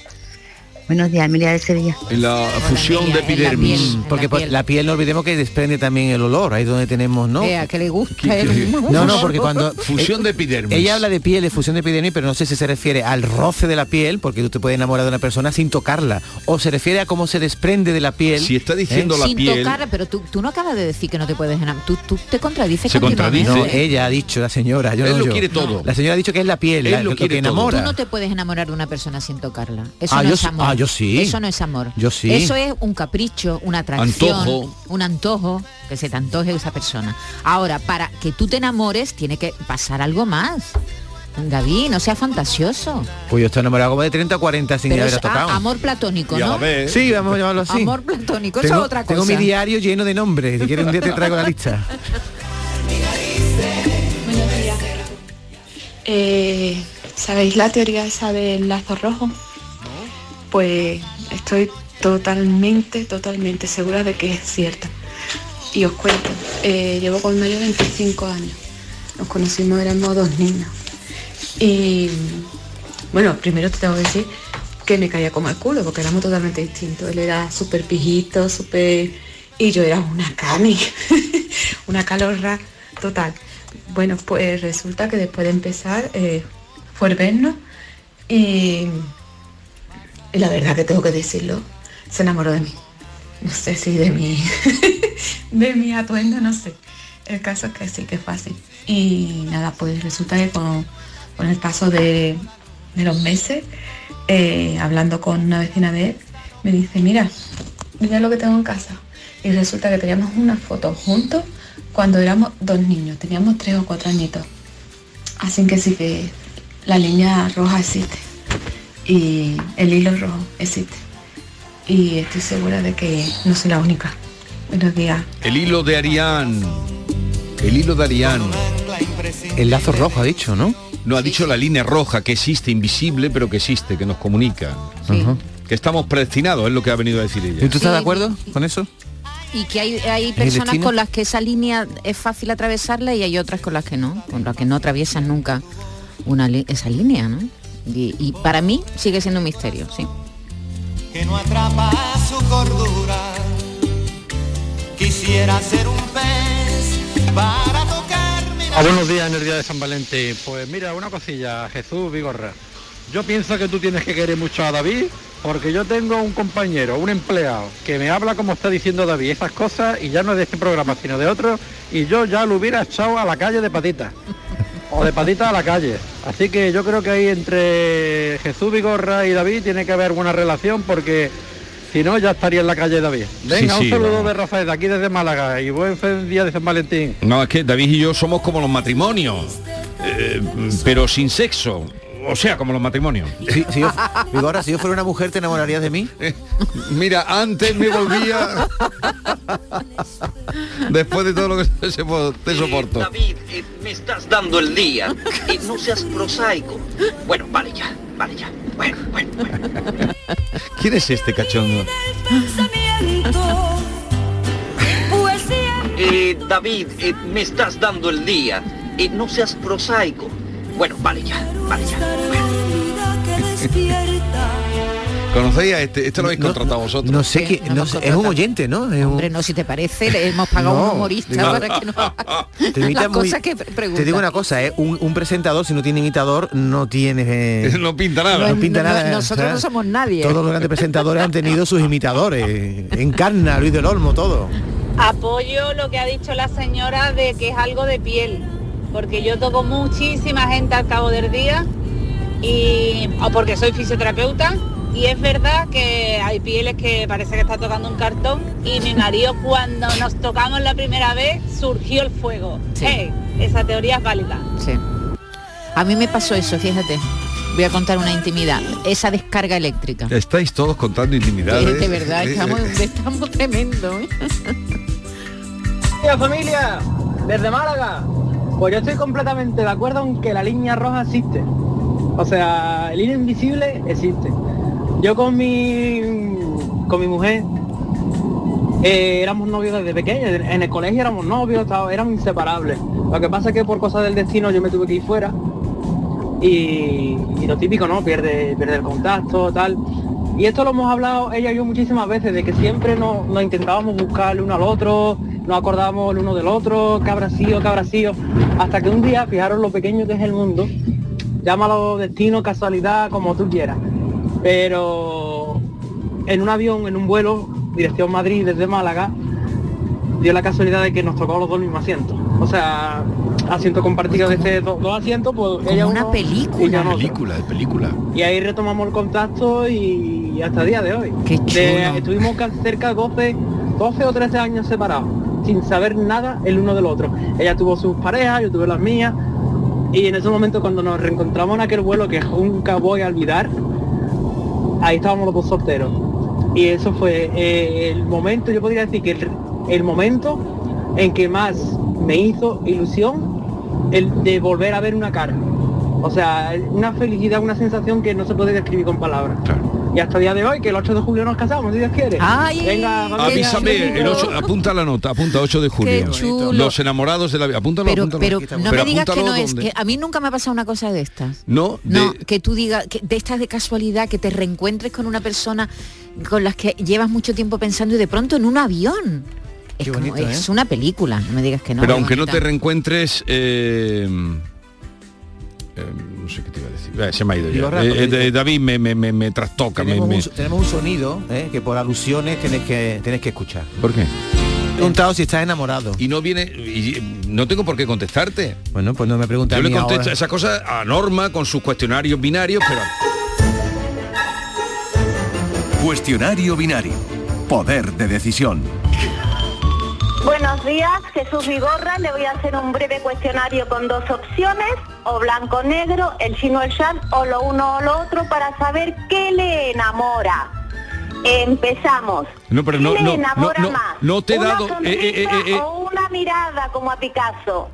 Buenos días, Emilia de Sevilla. En la fusión de epidermis. Porque la piel no olvidemos que desprende también el olor, ahí es donde tenemos, ¿no? Vea, que le gusta ¿Qué- el- qué? No, no, porque cuando... Fusión de epidermis. Ella habla de piel, de fusión de epidermis, pero no sé si se refiere al roce de la piel, porque tú te puedes enamorar de una persona sin tocarla, o se refiere a cómo se desprende de la piel. Si está diciendo la Sin piel... tocar, pero tú, tú no acabas de decir que no te puedes enamorar. Tú, tú te contradices Se continuamente. No, ella ha dicho, la señora. Yo Él no lo yo. quiere todo. La señora ha dicho que es la piel, Él la- lo lo, quiere que todo. enamora. Tú no te puedes enamorar de una persona sin tocarla. Eso Ah, no yo es amor. ah, yo sí. Eso no es amor. Yo sí. Eso es un capricho, una atracción, Antojo. un antojo, que se te antoje esa persona. Ahora, para que tú te enamores, tiene que pasar algo más. David, no sea fantasioso. Pues yo estoy enamorado como de 30 o 40 sin Pero haber es tocado. ah, amor platónico, ¿no? Sí, vamos a llamarlo así. Amor platónico, eso es otra cosa. tengo mi diario lleno de nombres. Si quieres un día te traigo la lista. Buenos días. Eh, ¿Sabéis la teoría esa del lazo rojo? Pues estoy totalmente, totalmente segura de que es cierta. Y os cuento, eh, llevo con Mario 25 años. Nos conocimos, éramos dos niños. Y bueno, primero te tengo que decir que me caía como el culo, porque éramos totalmente distintos. Él era súper pijito, súper... Y yo era una cani, una calorra total. Bueno, pues resulta que después de empezar eh, fue vernos y, y la verdad que tengo que decirlo, se enamoró de mí. No sé si de mi, de mi atuendo, no sé. El caso es que sí que fue así. Y nada, pues resulta que con, con el paso de, de los meses, eh, hablando con una vecina de él, me dice, mira, mira lo que tengo en casa. Y resulta que teníamos una foto juntos cuando éramos dos niños, teníamos tres o cuatro añitos. Así que sí que la línea roja existe y el hilo rojo existe. Y estoy segura de que no soy la única. Buenos días. El hilo de Arián. El hilo de Arián. El lazo rojo ha dicho, ¿no? No, ha dicho la línea roja, que existe, invisible, pero que existe, que nos comunica. Que estamos predestinados, es lo que ha venido a decir ella. ¿Y tú estás de acuerdo con eso? Y que hay, hay personas con las que esa línea es fácil atravesarla y hay otras con las que no, con las que no atraviesan nunca una esa línea, ¿no? Y, y para mí sigue siendo un misterio, sí. que no atrapa su cordura. Quisiera ser un pez para tocar mi Ah, buenos días en el día de San Valentín. Pues mira, una cosilla, Jesús Vigorra. Yo pienso que tú tienes que querer mucho a David porque yo tengo un compañero, un empleado, que me habla como está diciendo David, esas cosas, y ya no es de este programa, sino de otro, y yo ya lo hubiera echado a la calle de patitas. O de patitas a la calle. Así que yo creo que ahí entre Jesús Vigorra y David tiene que haber alguna relación porque Si no, ya estaría en la calle David. Venga, Sí, sí, un saludo vamos. de Rafael de aquí desde Málaga y buen día de San Valentín. No, es que David y yo somos como los matrimonios, eh, pero sin sexo. O sea, como los matrimonios. Si, si yo, Vigorra, si yo fuera una mujer, ¿te enamorarías de mí? Mira, antes me volvía... Después de todo lo que se te soporto. David, eh, me estás dando el día. Y no seas prosaico. Bueno, vale ya, vale ya. Bueno, bueno, bueno. ¿Quién es este cachondo? Eh, David, eh, me estás dando el día. Y no seas prosaico. Bueno, vale ya, vale ya. ¿Conocéis a este? Este lo habéis contratado vosotros. No sé qué, no sé, es un oyente, ¿no? Es un- Hombre, no, si te parece, le hemos pagado a un humorista para que no haga Te las muy- cosas que pre- pregunta. Te digo una cosa, ¿eh? un, un presentador, si no tiene imitador, no tiene... eh, no pinta nada. No, No, pinta no, nada. nosotros ¿sabes? no somos nadie. Todos los grandes presentadores han tenido sus imitadores. Encarna, Luis del Olmo, todo. Apoyo lo que ha dicho la señora de que es algo de piel, porque yo toco muchísima gente al cabo del día y o porque soy fisioterapeuta y es verdad que hay pieles que parece que está tocando un cartón y mi marido cuando nos tocamos la primera vez surgió el fuego. Sí. Hey, esa teoría es válida. Sí. A mí me pasó eso, fíjate. Voy a contar una intimidad. Esa descarga eléctrica. Estáis todos contando intimidades. De verdad, Eh, estamos, eh, estamos tremendo. ¿eh? Hola familia, desde Málaga. Pues yo estoy completamente de acuerdo en que la línea roja existe. O sea, el hilo invisible existe. Yo con mi con mi mujer eh, éramos novios desde pequeños, en el colegio éramos novios, éramos inseparables. Lo que pasa es que por cosas del destino yo me tuve que ir fuera y, lo típico, ¿no? Pierde, pierde el contacto, tal. Y esto lo hemos hablado ella y yo muchísimas veces, de que siempre nos, nos intentábamos buscar uno al otro, nos acordábamos el uno del otro, qué habrá sido, qué habrá sido, hasta que un día, fijaros lo pequeño que es el mundo, llámalo destino, casualidad, como tú quieras. Pero en un avión, en un vuelo, dirección Madrid desde Málaga, dio la casualidad de que nos tocó los dos el mismo asiento. O sea, asiento compartido de este do- dos asientos, pues ella una Una película. otro. película, de película. Y ahí retomamos el contacto y hasta el día de hoy. Qué De- chulo. estuvimos ca- cerca de 12, 12 o 13 años separados, sin saber nada el uno del otro. Ella tuvo sus parejas, yo tuve las mías. Y en ese momento cuando nos reencontramos en aquel vuelo que nunca voy a olvidar, ahí estábamos los dos solteros. Y eso fue eh, el momento, yo podría decir que el, el momento en que más me hizo ilusión el de volver a ver una cara. O sea, una felicidad, una sensación que no se puede describir con palabras. Y hasta el día de hoy, que el 8 de julio nos casamos, si Dios quiere. Ay, Venga, Avísame, el 8, apunta la nota, apunta 8 de julio. chulo. Los enamorados de la vida. Apúntalo, Pero, apúntalo. pero no me digas que no es, que a mí nunca me ha pasado una cosa de estas. No, de- No, que tú digas, que de estas de casualidad, que te reencuentres con una persona con las que llevas mucho tiempo pensando y de pronto en un avión. Es, Qué como- es ¿eh? una película, no me digas que no. pero aunque no te reencuentres, eh, eh, no sé qué te iba a decir. Eh, se me ha ido ya. Eh, eh, David me, me, me, me trastoca. Tenemos, me- un, tenemos un sonido eh, que por alusiones tienes que, tienes que escuchar. ¿Por qué? Preguntado si estás enamorado. Y no viene, y no tengo por qué contestarte. Bueno, pues no me preguntes Yo a le mí contesto ahora. esas cosas a Norma con sus cuestionarios binarios, pero Cuestionario binario. Poder de decisión. Buenos días, Jesús Vigorra. Le voy a hacer un breve cuestionario con dos opciones, o blanco-negro, el chino el shan, o lo uno o lo otro, para saber qué le enamora. Empezamos. No, pero no, ¿Qué no, le no, enamora no, más? no te he ¿Una dado, eh, sonrisa eh, eh, o una mirada como a Picasso?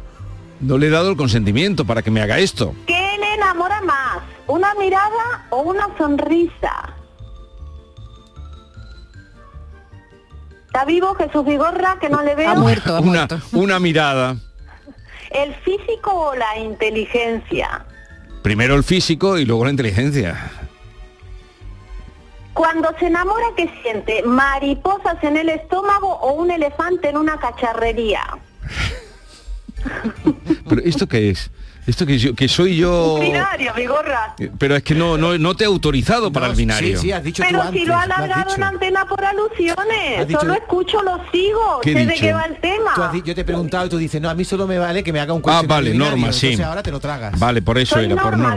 no le he dado el consentimiento para que me haga esto. ¿Qué le enamora más? ¿Una mirada o una sonrisa? ¿Está vivo Jesús Vigorra, que no le veo? una, una mirada. ¿El físico o la inteligencia? Primero el físico y luego la inteligencia. Cuando se enamora, ¿qué siente? ¿Mariposas en el estómago o un elefante en una cacharrería? Pero ¿esto qué es? Esto que, yo, que soy yo... Binario, Vigorra. Pero es que no, no, no te he autorizado para el binario. Sí, sí, has dicho Pero tú si antes. lo ha dicho. en antena por alusiones. Dicho- Solo escucho, lo sigo. ¿Qué he Sé de dicho? qué va el tema. Tú has di- yo te he preguntado y tú dices, no, a mí solo me vale que me haga un Ah, cuestionario vale, binario, Norma, sí. ahora te lo tragas. Vale, por eso Soy era, por Norma.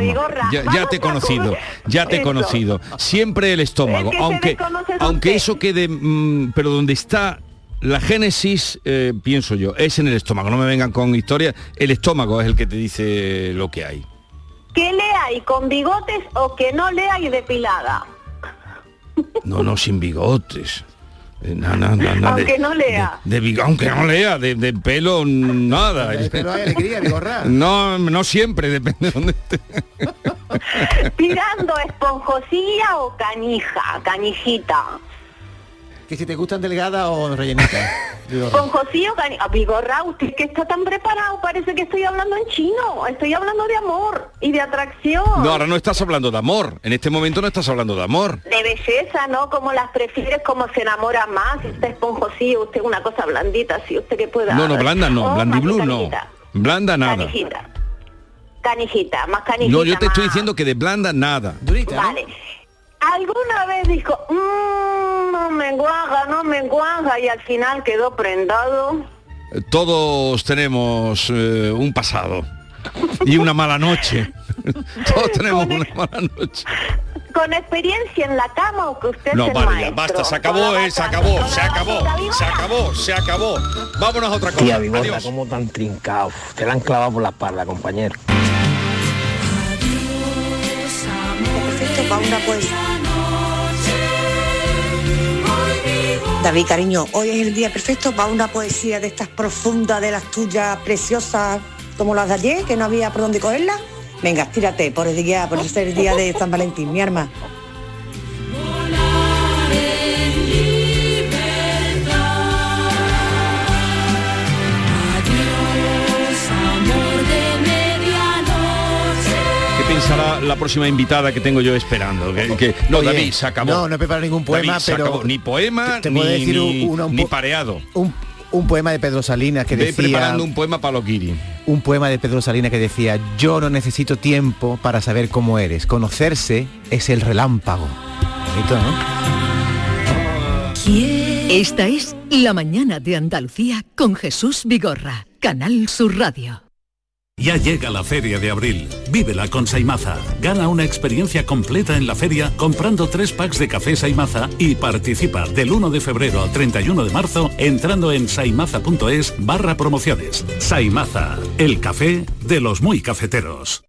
Ya, te he conocido, ya te he conocido. Siempre el estómago, Es que se aunque, aunque eso quede, mm, pero donde está la génesis, eh, pienso yo, es en el estómago. No me vengan con historias. El estómago es el que te dice lo que hay. ¿Qué le hay con bigotes o que no le hay depilada? No, no, sin bigotes. Na- na- na- Aunque de- no lea. De, bigo- aunque no lea, de, de pelo nada. Pero hay alegría, Vigorra. No, no siempre, depende de dónde esté. Tirando esponjosilla o canija, canijita. Que si te gustan delgada o rellenita. Vigorra. Esponjosilla o canija. Vigorra, usted que está tan preparado, parece que estoy hablando en chino. Estoy hablando de amor y de atracción. No, ahora no estás hablando de amor. En este momento no estás hablando de amor. De belleza, ¿no? Como las prefieres, como se enamora más. Usted esponjosilla, usted una cosa blandita, así usted que pueda. No, no, blanda no, Oh, blandiblue no. Blanda nada. Canijita. Canijita, más canijita. No, yo te estoy diciendo que de blanda nada. Vale. Alguna vez dijo, "Mm, no me guaga, no me guaga, y al final quedó prendado. Todos tenemos eh, un pasado y una mala noche. Todos tenemos una mala noche. Con experiencia en la cama o que usted No, es el vale, maestro. basta, se acabó, eh, se acabó, se acabó, se acabó, se acabó. Vámonos a otra cosa. Tía Vigorra, Adiós. como tan trincado. Te la han clavado por la espalda, compañero. Para una poesía. David, cariño, hoy es el día perfecto para una poesía de estas profundas, de las tuyas, preciosas, como las de ayer, que no había por dónde cogerlas. Venga, tírate por el día, por el día de San Valentín, mi arma. Pensará la próxima invitada que tengo yo esperando? Que, que- no, Oye, David, se acabó. No, no he preparado ningún poema, David, se pero acabó. Ni poema, te, te ni, puedo decir ni- una- un, ni pareado. un, un poema de Pedro Salinas que Ve decía preparando un poema para los guiri. un poema de Pedro Salinas que decía yo no necesito tiempo para saber cómo eres conocerse es el relámpago bonito ¿no? Esta es La mañana de Andalucía con Jesús Vigorra, Canal Sur Radio. Ya llega la Feria de Abril. Vívela con Saimaza. Gana una experiencia completa en la feria comprando tres packs de café Saimaza y participa del 1 de febrero al 31 de marzo entrando en saimaza.es barra promociones. Saimaza, el café de los muy cafeteros.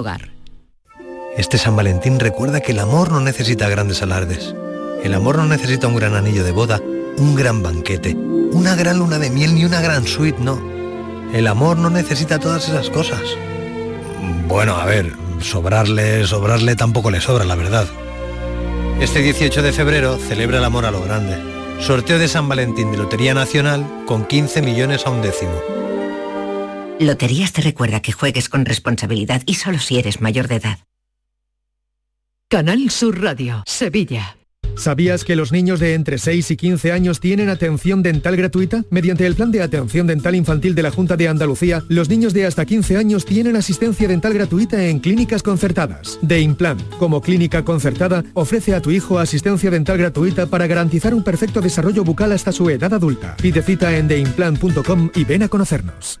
Hogar. Este San Valentín recuerda que el amor no necesita grandes alardes. El amor no necesita un gran anillo de boda, un gran banquete, una gran luna de miel ni una gran suite, no. El amor no necesita todas esas cosas. Bueno, a ver, sobrarle, sobrarle tampoco le sobra, la verdad. Este 18 de febrero celebra el amor a lo grande. Sorteo de San Valentín de Lotería Nacional con 15 millones a un décimo. Loterías te recuerda que juegues con responsabilidad y solo si eres mayor de edad. Canal Sur Radio, Sevilla. ¿Sabías que los niños de entre 6 y 15 años tienen atención dental gratuita? Mediante el Plan de Atención Dental Infantil de la Junta de Andalucía, los niños de hasta 15 años tienen asistencia dental gratuita en clínicas concertadas. De Implant, como clínica concertada, ofrece a tu hijo asistencia dental gratuita para garantizar un perfecto desarrollo bucal hasta su edad adulta. Pide cita en theimplant.com y ven a conocernos.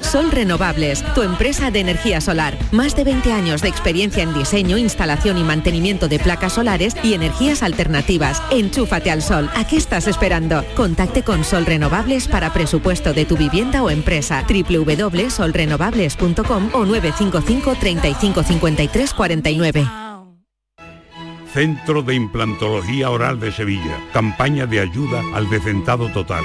Sol Renovables, tu empresa de energía solar. Más de 20 años de experiencia en diseño, instalación y mantenimiento de placas solares y energías alternativas. Enchúfate al sol. ¿A qué estás esperando? Contacte con Sol Renovables para presupuesto de tu vivienda o empresa. www.solrenovables.com o 955 35 53 49. Centro de Implantología Oral de Sevilla. Campaña de ayuda al decentado total.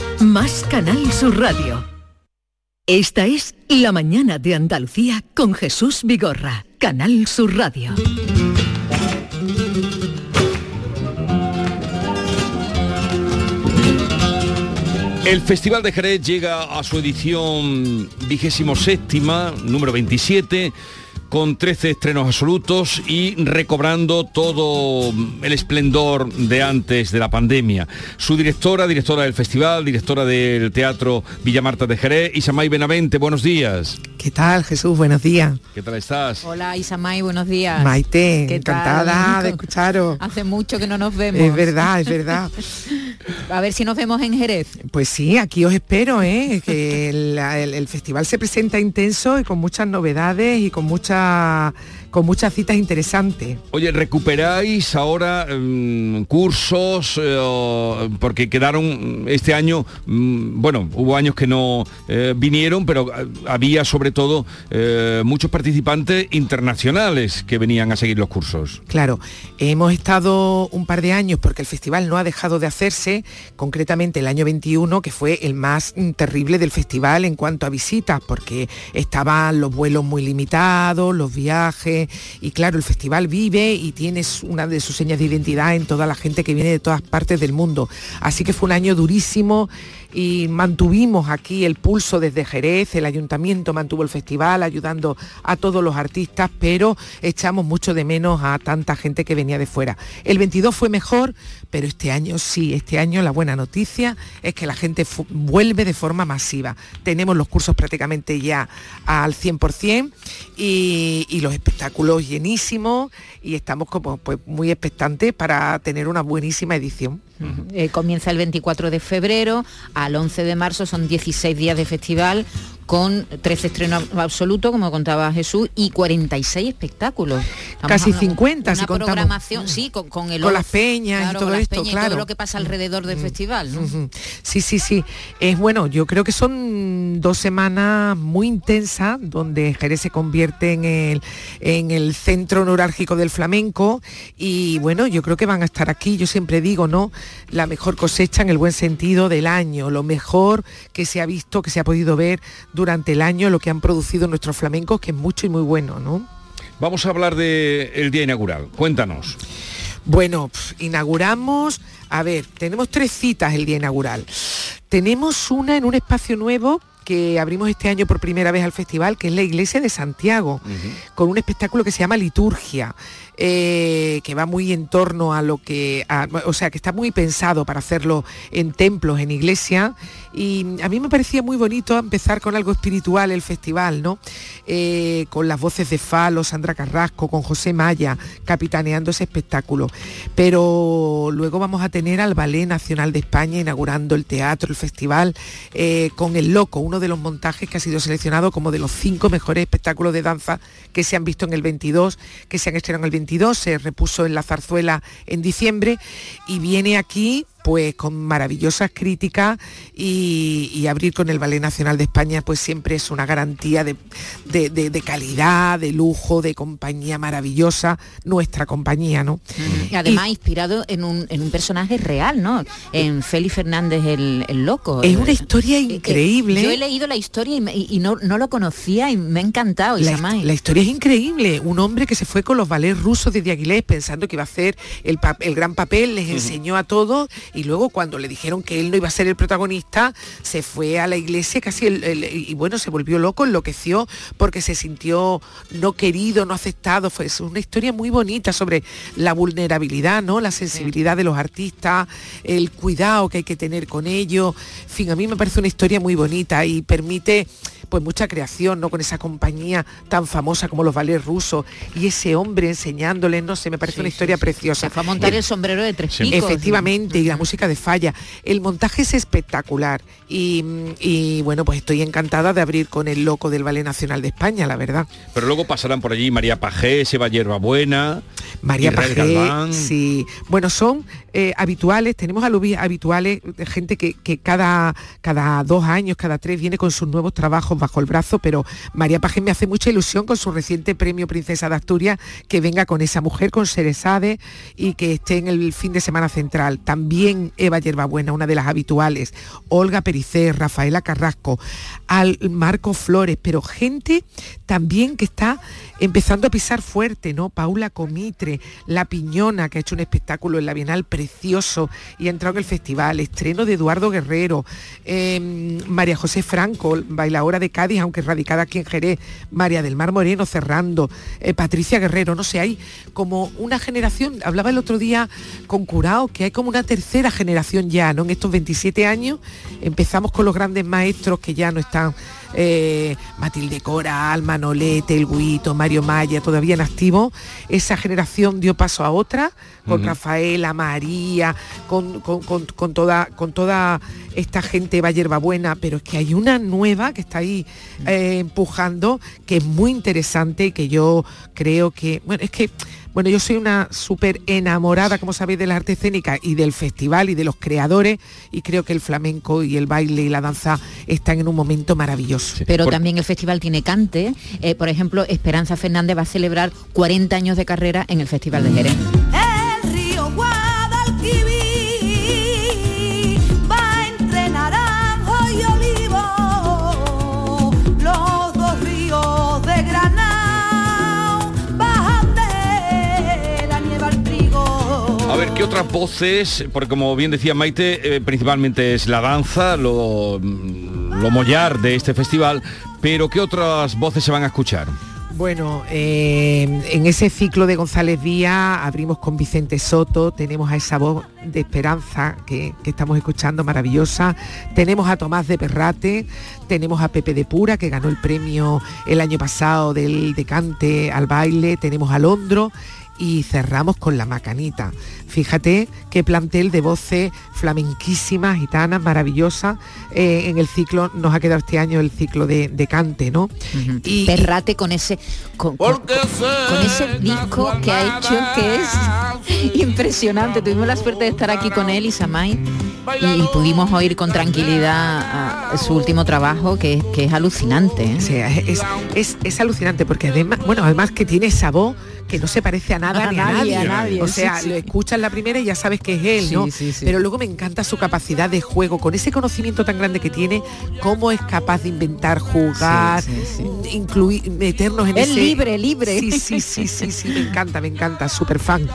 Más Canal Sur Radio. Esta es La Mañana de Andalucía con Jesús Vigorra. Canal Sur Radio. El Festival de Jerez llega a su edición vigésimo séptima, número 27, con 13 estrenos absolutos y recobrando todo el esplendor de antes de la pandemia. Su directora, directora del festival, directora del Teatro Villa Marta de Jerez, Isamay Benavente, buenos días. ¿Qué tal, Jesús? Buenos días. ¿Qué tal estás? Hola Isamay, buenos días. Maite, ¿Qué tal? encantada de escucharos. Hace mucho que no nos vemos. Es verdad, es verdad. A ver si nos vemos en Jerez. Pues sí, aquí os espero, ¿eh? que el, el- el festival se presenta intenso y con muchas novedades y con, mucha, con muchas citas interesantes. Oye, ¿recuperáis ahora mm, cursos? eh, porque quedaron este año, mm, bueno, hubo años que no eh, vinieron, pero eh, había sobre todo muchos participantes internacionales que venían a seguir los cursos. Claro, hemos estado un par de años porque el festival no ha dejado de hacerse, concretamente el año 21, que fue el más mm, terrible del festival en cuanto a visitas, porque estaban los vuelos muy limitados, los viajes, y claro, el festival vive y tiene una de sus señas de identidad en toda la gente que viene de todas partes del mundo. Así que fue un año durísimo y mantuvimos aquí el pulso desde Jerez, el ayuntamiento mantuvo el festival ayudando a todos los artistas, pero echamos mucho de menos a tanta gente que venía de fuera. El 22 fue mejor, pero este año sí, este año la buena noticia es que la gente vuelve de forma masiva. Tenemos los cursos prácticamente ya al 100% y, y los espectáculos llenísimos y estamos como pues, muy expectantes para tener una buenísima edición. Eh, comienza el 24 de febrero, al 11 de marzo son 16 días de festival con 13 estrenos absolutos, como contaba Jesús, y 46 espectáculos. Estamos Casi hablando- 50 si Una contamos. programación, sí, con, con el Con las peñas y todo con las esto, peñas y claro. todo lo que pasa alrededor del festival. Sí, sí, sí. Es bueno, yo creo que son dos semanas muy intensas donde Jerez se convierte en el, en el centro neurálgico del flamenco y bueno, yo creo que van a estar aquí, yo siempre digo, ¿no? La mejor cosecha en el buen sentido del año, lo mejor que se ha visto, que se ha podido ver durante el año, lo que han producido nuestros flamencos, que es mucho y muy bueno, ¿no? Vamos a hablar del día inaugural. Cuéntanos. Bueno, inauguramos, a ver, tenemos tres citas el día inaugural. Tenemos una en un espacio nuevo que abrimos este año por primera vez al festival, que es la Iglesia de Santiago, con un espectáculo que se llama Liturgia. Eh, que va muy en torno a lo que, o sea, que está muy pensado para hacerlo en templos, en iglesia. Y a mí me parecía muy bonito empezar con algo espiritual el festival, ¿no? Eh, con las voces de Falo, Sandra Carrasco, con José Maya, capitaneando ese espectáculo. Pero luego vamos a tener al Ballet Nacional de España inaugurando el teatro, el festival, eh, con El Loco, uno de los montajes que ha sido seleccionado como de los cinco mejores espectáculos de danza que se han visto en el 22, que se han estrenado en el 22 se repuso en la zarzuela en diciembre y viene aquí pues con maravillosas críticas y, abrir con el Ballet Nacional de España pues siempre es una garantía de, calidad, de lujo, de compañía maravillosa, nuestra compañía, ¿no? Y además inspirado en un, personaje real, ¿no? En Félix Fernández el, Loco. Es una historia eh, eh, increíble. yo he leído la historia y, no, lo conocía y me ha encantado. La, la, historia es increíble. Un hombre que se fue con los ballets rusos de Diaguilés pensando que iba a hacer el, gran papel, les enseñó a todos y luego cuando le dijeron que él no iba a ser el protagonista, se fue a la iglesia casi y bueno, se volvió loco, enloqueció porque se sintió no querido, no aceptado. Fue una historia muy bonita sobre la vulnerabilidad, ¿no? La sensibilidad de los artistas, el cuidado que hay que tener con ellos. En fin, a mí me parece una historia muy bonita y permite pues mucha creación, ¿no? Con esa compañía tan famosa como los ballets rusos y ese hombre enseñándole, no sé, me parece una historia preciosa. Se fue a montar el, sombrero de tres picos. Efectivamente, y la música de falla. El montaje es espectacular y, bueno, pues estoy encantada de abrir con el loco del Ballet Nacional de España, la verdad. Pero luego pasarán por allí María Pajé, Seba Buena María Pajé, sí. Bueno, son eh, habituales, tenemos alubias habituales, de gente que, cada, cada dos años, cada tres viene con sus nuevos trabajos bajo el brazo, pero María Pajé me hace mucha ilusión con su reciente premio Princesa de Asturias, que venga con esa mujer, con Seresade y que esté en el fin de semana central. También Eva Yerbabuena, una de las habituales, Olga Pericé, Rafaela Carrasco, al Marco Flores, pero gente también que está empezando a pisar fuerte, ¿no? Paula Comitre, La Piñona, que ha hecho un espectáculo en la Bienal precioso y ha entrado en el festival, estreno de Eduardo Guerrero, em, María José Franco, bailadora de Cádiz, aunque radicada aquí en Jerez, María del Mar Moreno cerrando, eh, Patricia Guerrero, no sé, hay como una generación, hablaba el otro día con Curao, que hay como una tercera generación ya, ¿no? En estos 27 años empezamos con los grandes maestros que ya no están eh, Matilde Coral, Manolete, El Guito, Mario Maya, todavía en activo. Esa generación dio paso a otra, con Rafaela, María, con, toda, con toda esta gente va buena, pero es que hay una nueva que está ahí eh, empujando, que es muy interesante y que yo creo que, bueno, es que bueno, yo soy una súper enamorada, como sabéis, de la arte escénica y del festival y de los creadores y creo que el flamenco y el baile y la danza están en un momento maravilloso. Pero también el festival tiene cante. Eh, por ejemplo, Esperanza Fernández va a celebrar 40 años de carrera en el Festival de Jerez. ¿Qué otras voces? Porque como bien decía Maite, eh, principalmente es la danza, lo, lo mollar de este festival, pero ¿qué otras voces se van a escuchar? Bueno, eh, en ese ciclo de González Díaz abrimos con Vicente Soto, tenemos a esa voz de esperanza que, estamos escuchando maravillosa, tenemos a Tomás de Perrate, tenemos a Pepe de Pura que ganó el premio el año pasado del decante al baile, tenemos a Londro y cerramos con la macanita. Fíjate qué plantel de voces flamenquísimas, gitanas, maravillosas. Eh, en el ciclo, nos ha quedado este año el ciclo de, cante, ¿no? y, Perrate con ese con, ese disco que ha hecho que es impresionante. Tuvimos la suerte de estar aquí con él y Samay y pudimos oír con tranquilidad su último trabajo que, que es alucinante. ¿eh? es, es, alucinante porque además, bueno, además que tiene esa voz que no se parece a nada ni a nadie. O sea, lo escuchas la primera y ya sabes que es él, ¿no? Pero luego me encanta su capacidad de juego, con ese conocimiento tan grande que tiene, cómo es capaz de inventar, jugar, incluir, meternos en es libre, libre. Sí, sí, sí, sí, sí, me encanta, me encanta, súper fan.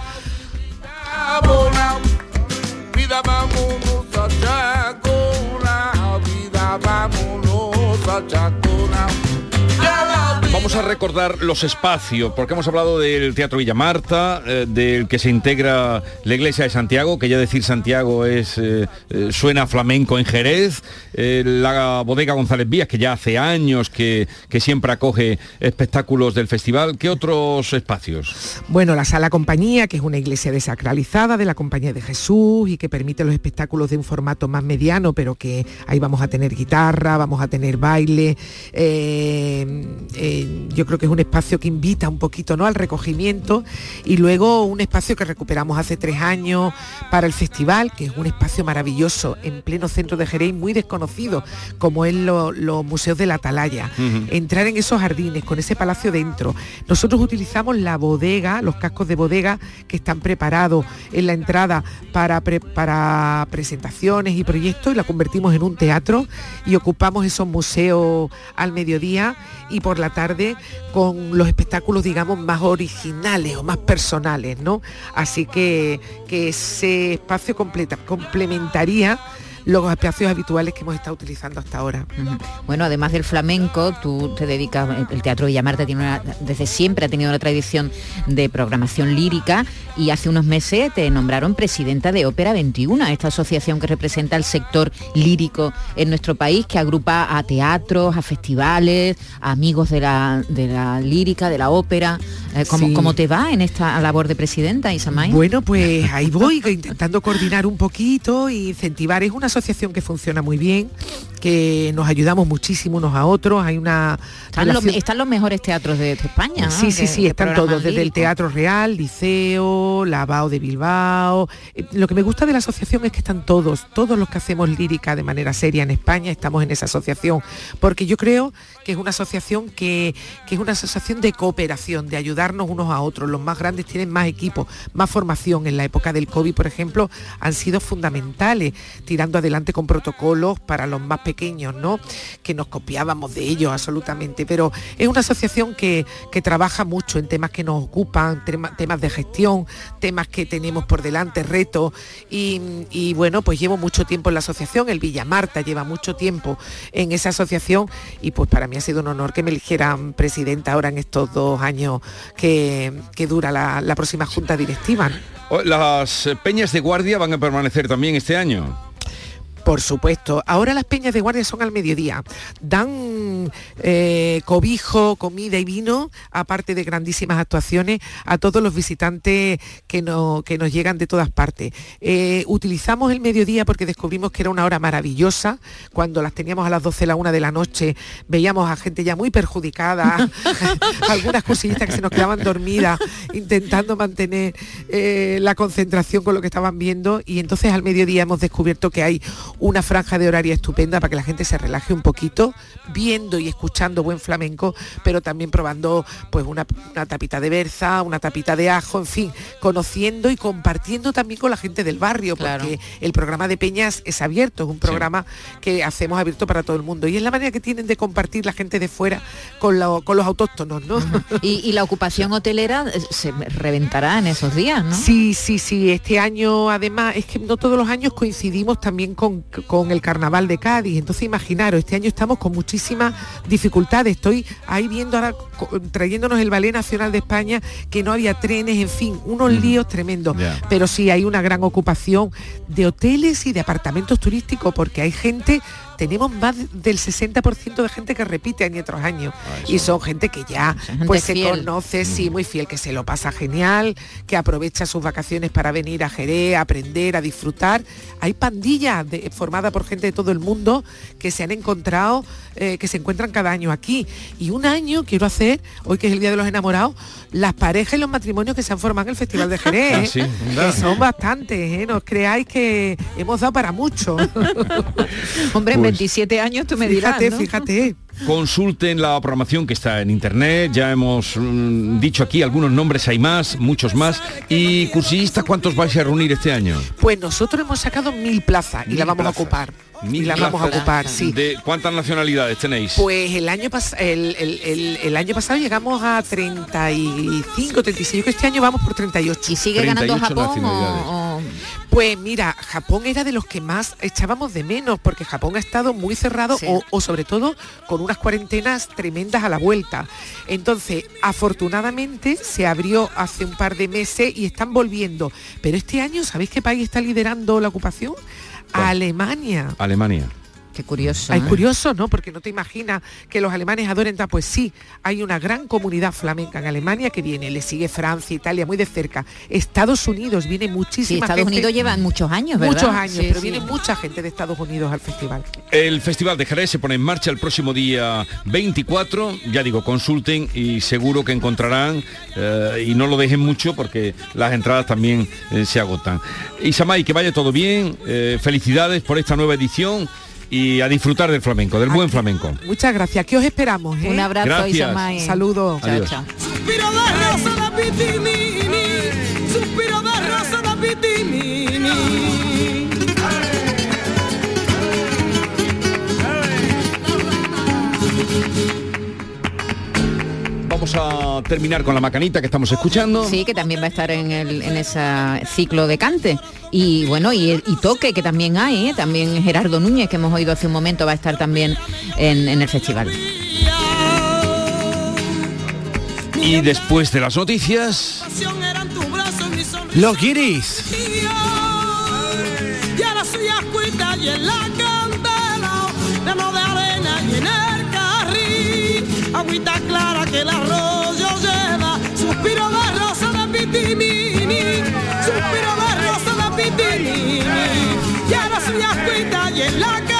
A recordar los espacios, porque hemos hablado del Teatro Villa Marta, eh, del que se integra la Iglesia de Santiago, que ya decir Santiago es eh, eh, suena flamenco en Jerez, la Bodega González Vías, que ya hace años que, que siempre acoge espectáculos del festival. ¿Qué otros espacios? Bueno, la Sala Compañía, que es una iglesia desacralizada de la Compañía de Jesús y que permite los espectáculos de un formato más mediano, pero que ahí vamos a tener guitarra, vamos a tener baile. Yo creo que es un espacio que invita un poquito ¿no? al recogimiento y luego un espacio que recuperamos hace tres años para el festival, que es un espacio maravilloso en pleno centro de Jerez, muy desconocido, como es lo- los museos de la Atalaya. Entrar en esos jardines, con ese palacio dentro. Nosotros utilizamos la bodega, los cascos de bodega que están preparados en la entrada para, pre- para presentaciones y proyectos y la convertimos en un teatro y ocupamos esos museos al mediodía y por la tarde con los espectáculos, digamos, más originales o más personales, ¿no? Así que, que ese espacio complementaría los espacios habituales que hemos estado utilizando hasta ahora. Bueno, además del flamenco, tú te dedicas, el Teatro Villamarta tiene una- desde siempre ha tenido una tradición de programación lírica y hace unos meses te nombraron presidenta de Ópera 21, esta asociación que representa el sector lírico en nuestro país, que agrupa a teatros, a festivales, a amigos de la, de la lírica, de la ópera. Eh, ¿cómo, Sí. cómo te va en esta labor de presidenta, Isamay? Bueno, pues ahí voy, intentando coordinar un poquito e incentivar. Es una asociación que funciona muy bien, que nos ayudamos muchísimo unos a otros. Hay una Están, los, relación- están los mejores teatros de, de España. ¿no? Sí, sí, Que- sí, que están todos, desde el. Teatro Real, Liceo, Lavao de Bilbao. Eh, Lo que me gusta de la asociación es que están todos, todos los que hacemos lírica de manera seria en España, estamos en esa asociación, porque yo creo que es una asociación que, que es una asociación de cooperación, de ayudarnos unos a otros. Los más grandes tienen más equipos, más formación. En la época del COVID, por ejemplo, han sido fundamentales, tirando adelante con protocolos para los más pequeños, ¿no? Que nos copiábamos de ellos absolutamente. Pero es una asociación que, que trabaja mucho en temas que nos ocupan, tema- temas de gestión, temas que tenemos por delante, retos. Y, y, bueno, pues llevo mucho tiempo en la asociación, el Villa Marta lleva mucho tiempo en esa asociación y pues para mí ha sido un honor que me eligieran presidenta ahora en estos dos años que, dura la, próxima junta directiva. Oh, Las peñas de guardia van a permanecer también este año. Por supuesto. Ahora las peñas de guardia son al mediodía. Dan eh, cobijo, comida y vino, aparte de grandísimas actuaciones, a todos los visitantes que, no- que nos llegan de todas partes. Eh, utilizamos el mediodía porque descubrimos que era una hora maravillosa. Cuando las teníamos a las 12, la una de la noche, veíamos a gente ya muy perjudicada, algunas cosillitas que se nos quedaban dormidas, intentando mantener eh, la concentración con lo que estaban viendo. Y entonces al mediodía hemos descubierto que hay una franja de horario estupenda para que la gente se relaje un poquito, viendo y escuchando buen flamenco, pero también probando pues una, una tapita de berza, una tapita de ajo, en fin, conociendo y compartiendo también con la gente del barrio, porque el programa de Peñas es abierto, es un programa que hacemos abierto para todo el mundo. Y es la manera que tienen de compartir la gente de fuera con, lo- con los autóctonos, ¿no? Y, y la ocupación hotelera eh, se reventará en esos días, ¿no? Sí, sí, sí. Este año, además, es que no todos los años coincidimos también con, con el carnaval de Cádiz. Entonces, imaginaros, este año estamos con muchísimas dificultades. Estoy ahí viendo ahora, trayéndonos el Ballet Nacional de España, que no había trenes, en fin, unos líos tremendos. Pero sí hay una gran ocupación de hoteles y de apartamentos turísticos, porque hay gente tenemos más del 60% de gente que repite año tras año y son gente que ya gente pues se fiel. conoce, sí, muy fiel, que se lo pasa genial, que aprovecha sus vacaciones para venir a Jerez, a aprender, a disfrutar. Hay pandillas de- formadas por gente de todo el mundo que se han encontrado, eh, que se encuentran cada año aquí. Y un año quiero hacer, hoy que es el Día de los Enamorados, las parejas y los matrimonios que se han formado en el Festival de Jerez. Ah, ¿eh? sí, que son bastantes, ¿eh? no os creáis que hemos dado para mucho. Hombre, Pues- 27 años tú me dirás, Fíjate, ¿no? fíjate. Consulten la programación que está en internet, ya hemos mm, dicho aquí algunos nombres, hay más, muchos más. ¿Y cursillistas cuántos vais a reunir este año? Pues nosotros hemos sacado mil plazas y Mil la vamos plazas. a ocupar. Mil y la vamos a plazas. ocupar, sí. ¿De cuántas nacionalidades tenéis? Pues el año, pas- el, el- el- el año pasado llegamos a 35, 36, yo creo que este año vamos por 38. ¿Y sigue ganando 38 Japón o-. Pues mira, Japón era de los que más echábamos de menos, porque Japón ha estado muy cerrado o, o sobre todo con unas cuarentenas tremendas a la vuelta. Entonces, afortunadamente se abrió hace un par de meses y están volviendo. Pero este año, ¿sabéis qué país está liderando la ocupación? Alemania. Alemania. Qué curioso. Hay ¿eh? curioso, ¿no? Porque no te imaginas que los alemanes adoren tal. Pues sí, hay una gran comunidad flamenca en Alemania que viene. Le sigue Francia, Italia, muy de cerca. Estados Unidos viene muchísima Sí, Estados gente. Unidos llevan muchos años, ¿verdad? Muchos años, Sí, pero sí. viene mucha gente de Estados Unidos al festival. El Festival de Jerez se pone en marcha el próximo día 24. Ya digo, consulten y seguro que encontrarán eh, y no lo dejen mucho porque las entradas también eh, se agotan. Isamay, que vaya todo bien. eh, felicidades por esta nueva edición y a disfrutar del flamenco, del buen flamenco. Muchas gracias. ¿Qué os esperamos? eh? Un abrazo, Gracias. Isamay. Saludos. Adiós. chao. Vamos a terminar con la macanita que estamos escuchando. Sí, que también va a estar en, el, en ese ciclo de cante. Y bueno, y, y toque, que también hay, ¿eh? también Gerardo Núñez, que hemos oído hace un momento, va a estar también en, en el festival. Y después de las noticias. Los guiris. Y ahora soy ascuita y en la cara. clara que el arroyo lleva, suspiro de rosa de pitimini, suspiro de rosa de pitimini, ya no soy y en la que